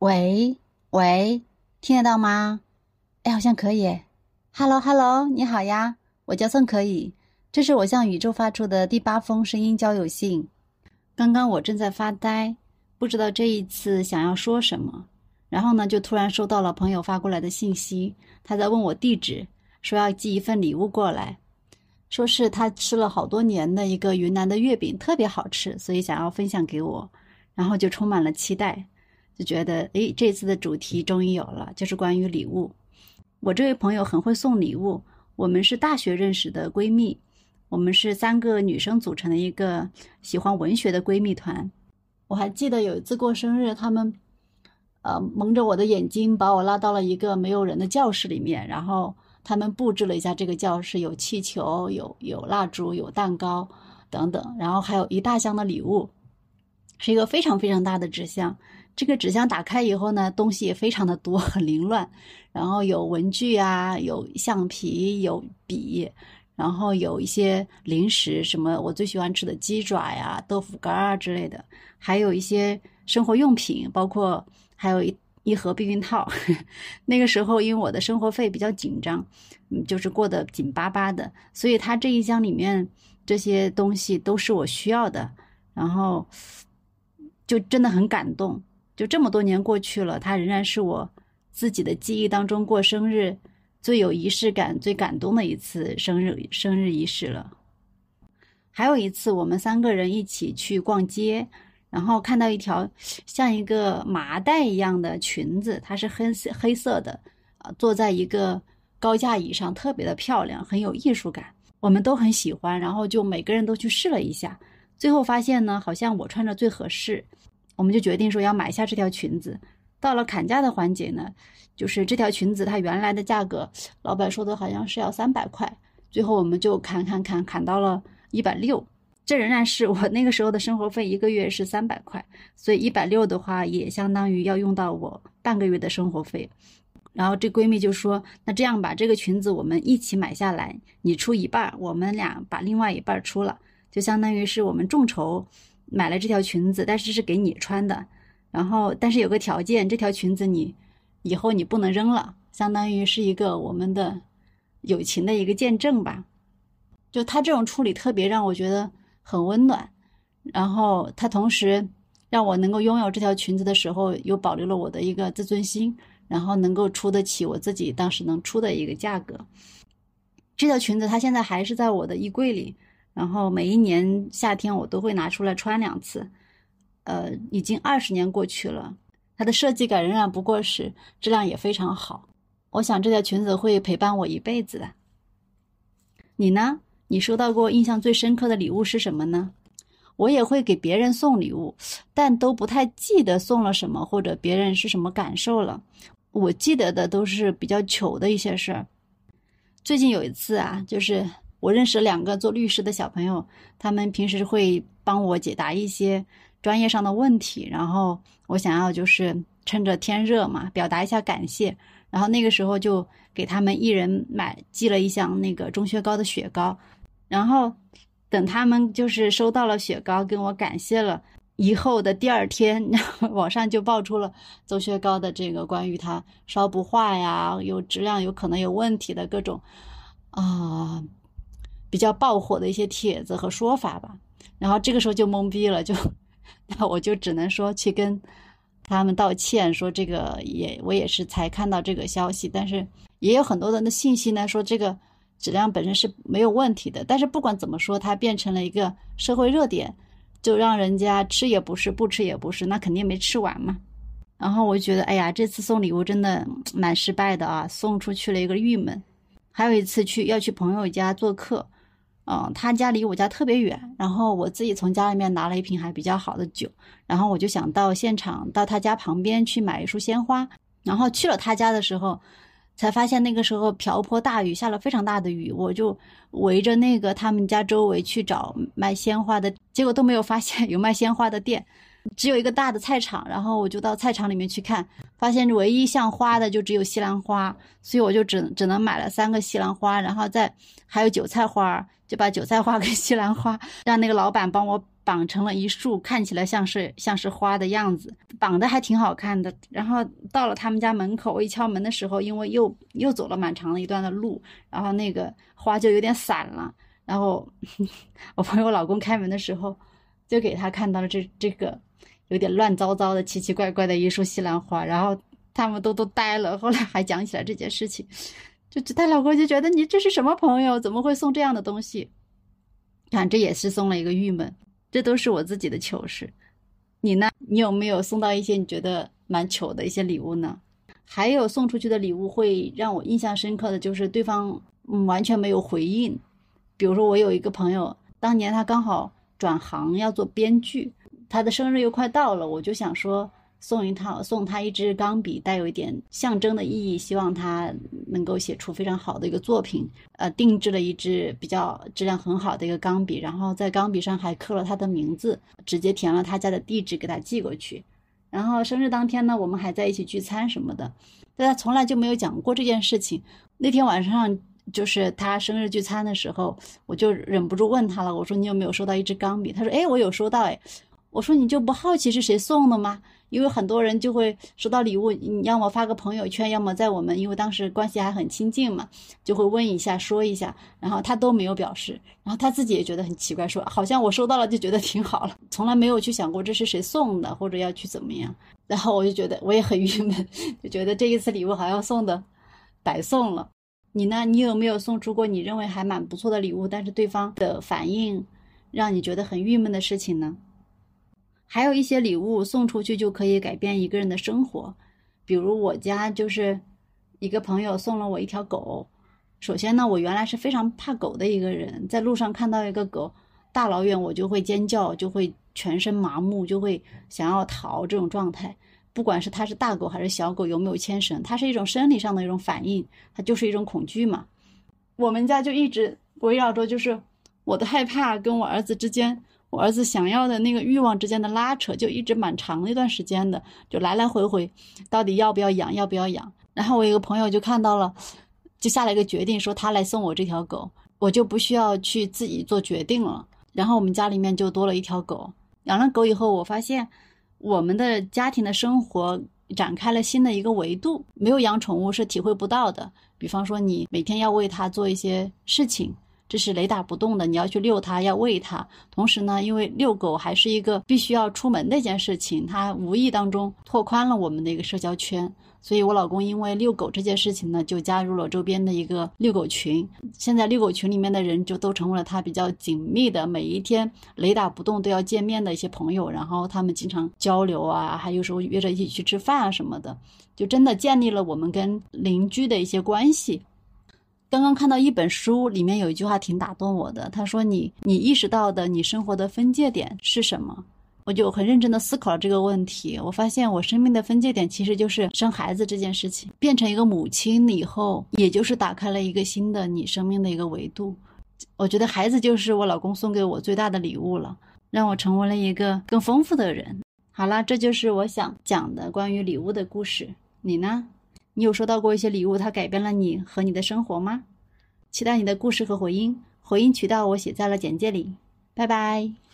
喂喂，听得到吗？哎，好像可以。Hello Hello，你好呀，我叫宋可以。这是我向宇宙发出的第八封声音交友信。刚刚我正在发呆，不知道这一次想要说什么。然后呢，就突然收到了朋友发过来的信息，他在问我地址，说要寄一份礼物过来，说是他吃了好多年的一个云南的月饼，特别好吃，所以想要分享给我。然后就充满了期待。就觉得，诶，这次的主题终于有了，就是关于礼物。我这位朋友很会送礼物，我们是大学认识的闺蜜，我们是三个女生组成的一个喜欢文学的闺蜜团。我还记得有一次过生日，他们，呃，蒙着我的眼睛，把我拉到了一个没有人的教室里面，然后他们布置了一下这个教室，有气球，有有蜡烛，有蛋糕等等，然后还有一大箱的礼物，是一个非常非常大的纸箱。这个纸箱打开以后呢，东西也非常的多，很凌乱。然后有文具啊，有橡皮，有笔，然后有一些零食，什么我最喜欢吃的鸡爪呀、豆腐干啊之类的，还有一些生活用品，包括还有一一盒避孕套。那个时候因为我的生活费比较紧张，嗯，就是过得紧巴巴的，所以他这一箱里面这些东西都是我需要的，然后就真的很感动。就这么多年过去了，它仍然是我自己的记忆当中过生日最有仪式感、最感动的一次生日生日仪式了。还有一次，我们三个人一起去逛街，然后看到一条像一个麻袋一样的裙子，它是黑色黑色的，啊，坐在一个高架椅上，特别的漂亮，很有艺术感，我们都很喜欢，然后就每个人都去试了一下，最后发现呢，好像我穿着最合适。我们就决定说要买下这条裙子。到了砍价的环节呢，就是这条裙子它原来的价格，老板说的好像是要三百块，最后我们就砍砍砍砍到了一百六。这仍然是我那个时候的生活费，一个月是三百块，所以一百六的话也相当于要用到我半个月的生活费。然后这闺蜜就说：“那这样吧，这个裙子我们一起买下来，你出一半，我们俩把另外一半出了，就相当于是我们众筹。”买了这条裙子，但是是给你穿的，然后但是有个条件，这条裙子你以后你不能扔了，相当于是一个我们的友情的一个见证吧。就他这种处理特别让我觉得很温暖，然后他同时让我能够拥有这条裙子的时候，又保留了我的一个自尊心，然后能够出得起我自己当时能出的一个价格。这条裙子它现在还是在我的衣柜里。然后每一年夏天我都会拿出来穿两次，呃，已经二十年过去了，它的设计感仍然不过时，质量也非常好。我想这条裙子会陪伴我一辈子的。你呢？你收到过印象最深刻的礼物是什么呢？我也会给别人送礼物，但都不太记得送了什么或者别人是什么感受了。我记得的都是比较糗的一些事儿。最近有一次啊，就是。我认识两个做律师的小朋友，他们平时会帮我解答一些专业上的问题，然后我想要就是趁着天热嘛，表达一下感谢，然后那个时候就给他们一人买寄了一箱那个钟薛高的雪糕，然后等他们就是收到了雪糕跟我感谢了以后的第二天，网上就爆出了钟薛高的这个关于它烧不化呀，有质量有可能有问题的各种啊。比较爆火的一些帖子和说法吧，然后这个时候就懵逼了，就那我就只能说去跟他们道歉，说这个也我也是才看到这个消息，但是也有很多人的信息呢，说这个质量本身是没有问题的，但是不管怎么说，它变成了一个社会热点，就让人家吃也不是，不吃也不是，那肯定没吃完嘛。然后我就觉得，哎呀，这次送礼物真的蛮失败的啊，送出去了一个郁闷。还有一次去要去朋友家做客。嗯，他家离我家特别远，然后我自己从家里面拿了一瓶还比较好的酒，然后我就想到现场，到他家旁边去买一束鲜花。然后去了他家的时候，才发现那个时候瓢泼大雨，下了非常大的雨，我就围着那个他们家周围去找卖鲜花的，结果都没有发现 有卖鲜花的店，只有一个大的菜场。然后我就到菜场里面去看，发现唯一像花的就只有西兰花，所以我就只只能买了三个西兰花，然后再还有韭菜花。就把韭菜花 跟西兰花让那个老板帮我绑成了一束，看起来像是像是花的样子，绑的还挺好看的。然后到了他们家门口，我一敲门的时候，因为又又走了蛮长的一段的路，然后那个花就有点散了。然后 我朋友老公开门的时候，就给他看到了这这个有点乱糟糟的、奇奇怪怪的一束西兰花，然后他们都都呆了。后来还讲起来这件事情，就他老公就觉得你这是什么朋友，怎么会送这样的东西？看这也是送了一个郁闷。这都是我自己的糗事。你呢？你有没有送到一些你觉得蛮糗的一些礼物呢？还有送出去的礼物会让我印象深刻的就是对方嗯完全没有回应。比如说，我有一个朋友，当年他刚好转行要做编剧，他的生日又快到了，我就想说送一套，送他一支钢笔，带有一点象征的意义，希望他能够写出非常好的一个作品。呃，定制了一支比较质量很好的一个钢笔，然后在钢笔上还刻了他的名字，直接填了他家的地址给他寄过去。然后生日当天呢，我们还在一起聚餐什么的，但他从来就没有讲过这件事情。那天晚上。就是他生日聚餐的时候，我就忍不住问他了。我说：“你有没有收到一支钢笔？”他说：“哎，我有收到。”哎，我说：“你就不好奇是谁送的吗？因为很多人就会收到礼物，你要么发个朋友圈，要么在我们因为当时关系还很亲近嘛，就会问一下，说一下。然后他都没有表示，然后他自己也觉得很奇怪，说好像我收到了就觉得挺好了，从来没有去想过这是谁送的或者要去怎么样。然后我就觉得我也很郁闷，就觉得这一次礼物好像送的白送了。你呢？你有没有送出过你认为还蛮不错的礼物，但是对方的反应让你觉得很郁闷的事情呢？还有一些礼物送出去就可以改变一个人的生活，比如我家就是一个朋友送了我一条狗。首先呢，我原来是非常怕狗的一个人，在路上看到一个狗，大老远我就会尖叫，就会全身麻木，就会想要逃这种状态。不管是它是大狗还是小狗，有没有牵绳，它是一种生理上的一种反应，它就是一种恐惧嘛。我们家就一直围绕着，就是我的害怕跟我儿子之间，我儿子想要的那个欲望之间的拉扯，就一直蛮长一段时间的，就来来回回，到底要不要养，要不要养。然后我一个朋友就看到了，就下了一个决定，说他来送我这条狗，我就不需要去自己做决定了。然后我们家里面就多了一条狗。养了狗以后，我发现。我们的家庭的生活展开了新的一个维度，没有养宠物是体会不到的。比方说，你每天要为它做一些事情，这是雷打不动的。你要去遛它，要喂它，同时呢，因为遛狗还是一个必须要出门的一件事情，它无意当中拓宽了我们的一个社交圈。所以，我老公因为遛狗这件事情呢，就加入了周边的一个遛狗群。现在，遛狗群里面的人就都成为了他比较紧密的，每一天雷打不动都要见面的一些朋友。然后，他们经常交流啊，还有时候约着一起去吃饭啊什么的，就真的建立了我们跟邻居的一些关系。刚刚看到一本书，里面有一句话挺打动我的，他说：“你，你意识到的你生活的分界点是什么？”我就很认真的思考了这个问题，我发现我生命的分界点其实就是生孩子这件事情。变成一个母亲以后，也就是打开了一个新的你生命的一个维度。我觉得孩子就是我老公送给我最大的礼物了，让我成为了一个更丰富的人。好了，这就是我想讲的关于礼物的故事。你呢？你有收到过一些礼物，它改变了你和你的生活吗？期待你的故事和回音，回音渠道我写在了简介里。拜拜。